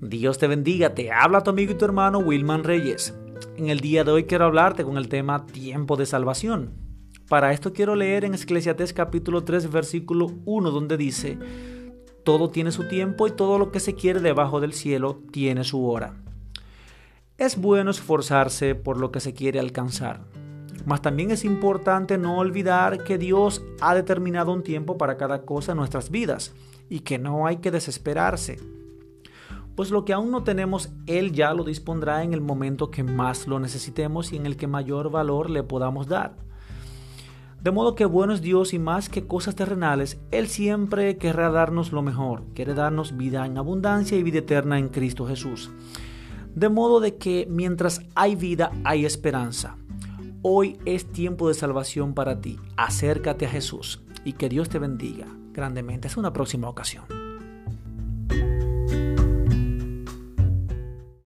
Dios te bendiga, te habla tu amigo y tu hermano Wilman Reyes. En el día de hoy quiero hablarte con el tema tiempo de salvación. Para esto quiero leer en Eclesiastés capítulo 3 versículo 1 donde dice, todo tiene su tiempo y todo lo que se quiere debajo del cielo tiene su hora. Es bueno esforzarse por lo que se quiere alcanzar, mas también es importante no olvidar que Dios ha determinado un tiempo para cada cosa en nuestras vidas y que no hay que desesperarse pues lo que aún no tenemos, Él ya lo dispondrá en el momento que más lo necesitemos y en el que mayor valor le podamos dar. De modo que bueno es Dios y más que cosas terrenales, Él siempre querrá darnos lo mejor, quiere darnos vida en abundancia y vida eterna en Cristo Jesús. De modo de que mientras hay vida hay esperanza. Hoy es tiempo de salvación para ti. Acércate a Jesús y que Dios te bendiga grandemente. Es una próxima ocasión.